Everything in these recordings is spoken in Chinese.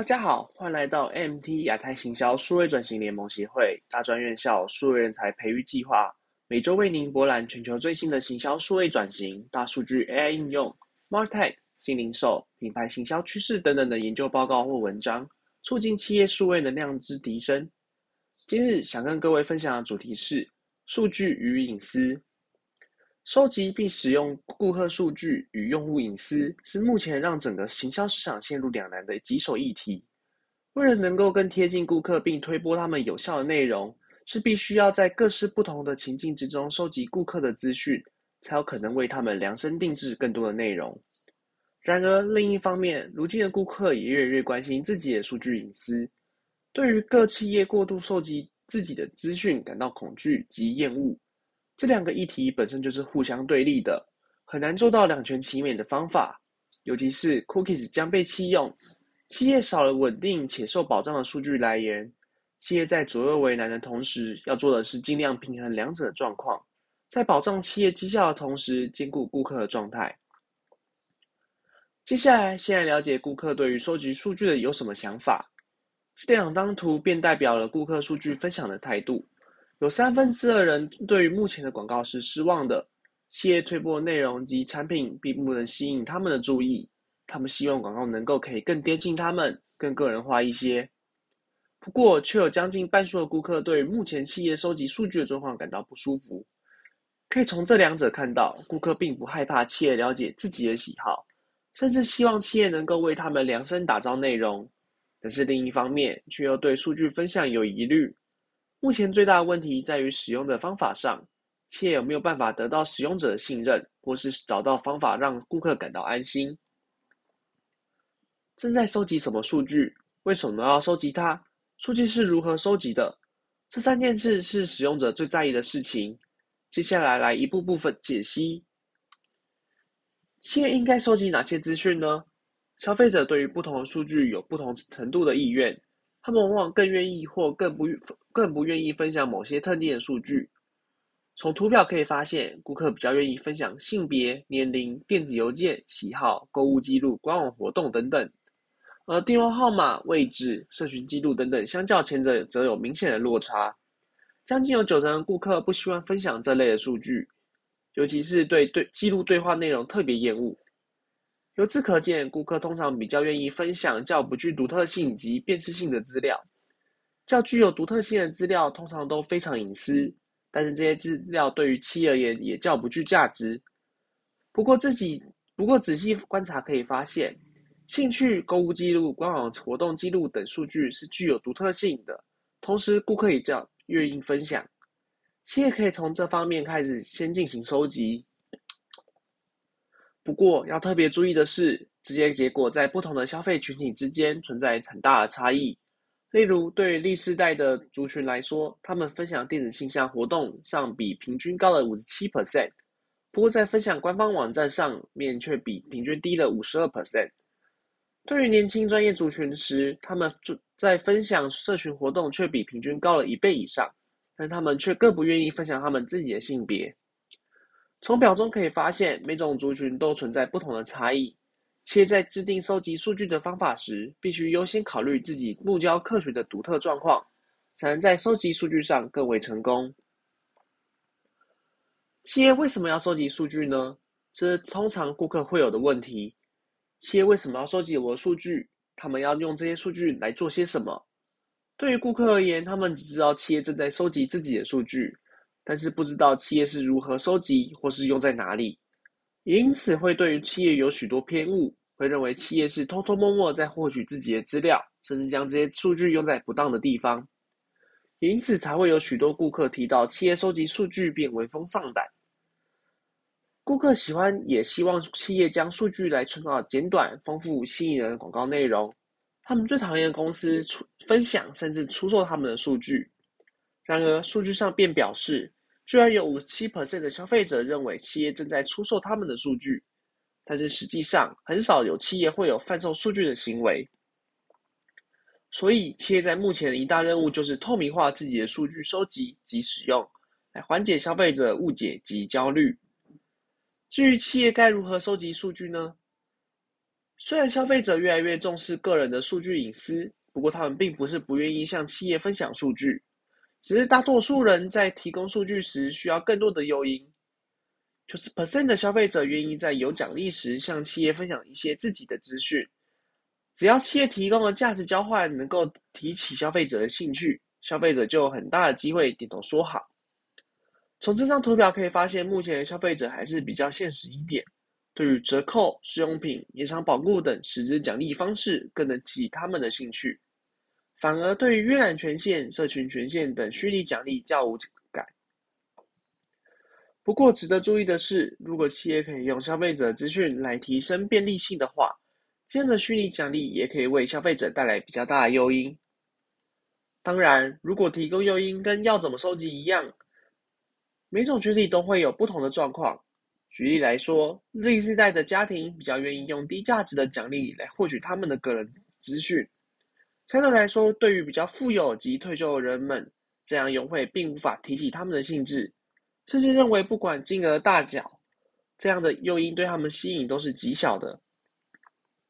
大家好，欢迎来到 MT 亚太行销数位转型联盟协会大专院校数位人才培育计划，每周为您博览全球最新的行销数位转型、大数据 AI 应用、Martech、新零售、品牌行销趋势等等的研究报告或文章，促进企业数位能量之提升。今日想跟各位分享的主题是数据与隐私。收集并使用顾客数据与用户隐私，是目前让整个行销市场陷入两难的棘手议题。为了能够更贴近顾客并推播他们有效的内容，是必须要在各式不同的情境之中收集顾客的资讯，才有可能为他们量身定制更多的内容。然而，另一方面，如今的顾客也越来越关心自己的数据隐私，对于各企业过度收集自己的资讯感到恐惧及厌恶。这两个议题本身就是互相对立的，很难做到两全其美的方法。尤其是 cookies 将被弃用，企业少了稳定且受保障的数据来源，企业在左右为难的同时，要做的是尽量平衡两者的状况，在保障企业绩效的同时，兼顾顾客的状态。接下来，先来了解顾客对于收集数据的有什么想法。这两张图便代表了顾客数据分享的态度。有三分之二人对于目前的广告是失望的，企业推播内容及产品并不能吸引他们的注意，他们希望广告能够可以更贴近他们，更个人化一些。不过，却有将近半数的顾客对于目前企业收集数据的状况感到不舒服。可以从这两者看到，顾客并不害怕企业了解自己的喜好，甚至希望企业能够为他们量身打造内容。但是另一方面，却又对数据分享有疑虑。目前最大的问题在于使用的方法上，企业有没有办法得到使用者的信任，或是找到方法让顾客感到安心？正在收集什么数据？为什么要收集它？数据是如何收集的？这三件事是使用者最在意的事情。接下来来一步步分解析。企业应该收集哪些资讯呢？消费者对于不同的数据有不同程度的意愿。他们往往更愿意或更不更不愿意分享某些特定的数据。从图表可以发现，顾客比较愿意分享性别、年龄、电子邮件、喜好、购物记录、官网活动等等，而电话号码、位置、社群记录等等，相较前者则有明显的落差。将近有九成的顾客不希望分享这类的数据，尤其是对对记录对话内容特别厌恶。由此可见，顾客通常比较愿意分享较不具独特性及辨识性的资料。较具有独特性的资料通常都非常隐私，但是这些资料对于企业而言也较不具价值。不过自己不过仔细观察可以发现，兴趣、购物记录、官网活动记录等数据是具有独特性的，同时顾客也较愿意分享。企业可以从这方面开始先进行收集。不过，要特别注意的是，这些结果在不同的消费群体之间存在很大的差异。例如，对历世代的族群来说，他们分享电子信箱活动上比平均高了五十七 percent，不过在分享官方网站上面却比平均低了五十二 percent。对于年轻专业族群时，他们在分享社群活动却比平均高了一倍以上，但他们却更不愿意分享他们自己的性别。从表中可以发现，每种族群都存在不同的差异，且在制定收集数据的方法时，必须优先考虑自己目标客群的独特状况，才能在收集数据上更为成功。企业为什么要收集数据呢？这是通常顾客会有的问题。企业为什么要收集我的数据？他们要用这些数据来做些什么？对于顾客而言，他们只知道企业正在收集自己的数据。但是不知道企业是如何收集或是用在哪里，因此会对于企业有许多偏误，会认为企业是偷偷摸摸在获取自己的资料，甚至将这些数据用在不当的地方，因此才会有许多顾客提到企业收集数据便闻风丧胆。顾客喜欢也希望企业将数据来创造简短、丰富、吸引人的广告内容，他们最讨厌公司出分享甚至出售他们的数据。然而，数据上便表示，居然有五十七 percent 的消费者认为企业正在出售他们的数据，但是实际上很少有企业会有贩售数据的行为。所以，企业在目前的一大任务就是透明化自己的数据收集及使用，来缓解消费者误解及焦虑。至于企业该如何收集数据呢？虽然消费者越来越重视个人的数据隐私，不过他们并不是不愿意向企业分享数据，只是大多数人在提供数据时需要更多的诱因。九十 percent 的消费者愿意在有奖励时向企业分享一些自己的资讯，只要企业提供的价值交换能够提起消费者的兴趣，消费者就有很大的机会点头说好。从这张图表可以发现，目前的消费者还是比较现实一点，对于折扣、试用品、延长保固等实质奖励方式更能激起他们的兴趣，反而对于阅览权限、社群权限等虚拟奖励较无感。不过，值得注意的是，如果企业可以用消费者资讯来提升便利性的话，这样的虚拟奖励也可以为消费者带来比较大的诱因。当然，如果提供诱因跟要怎么收集一样，每种群体都会有不同的状况。举例来说，Z 世代的家庭比较愿意用低价值的奖励来获取他们的个人资讯。相对来说，对于比较富有及退休的人们，这样优惠并无法提起他们的兴致，甚至认为不管金额大小，这样的诱因对他们吸引都是极小的。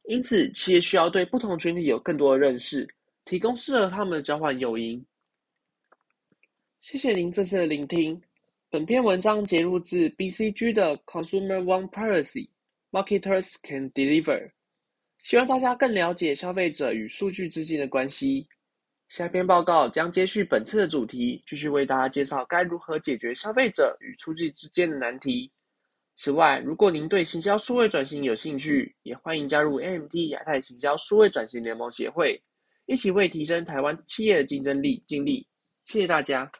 因此，企业需要对不同群体有更多的认识，提供适合他们的交换诱因。谢谢您这次的聆听。本篇文章节录自 BCG 的 Consumer One Privacy Marketers Can Deliver，希望大家更了解消费者与数据之间的关系。下篇报告将接续本次的主题，继续为大家介绍该如何解决消费者与数据之间的难题。此外，如果您对行销数位转型有兴趣，也欢迎加入 AMT 亚太行销数位转型联盟协会，一起为提升台湾企业的竞争力尽力。谢谢大家。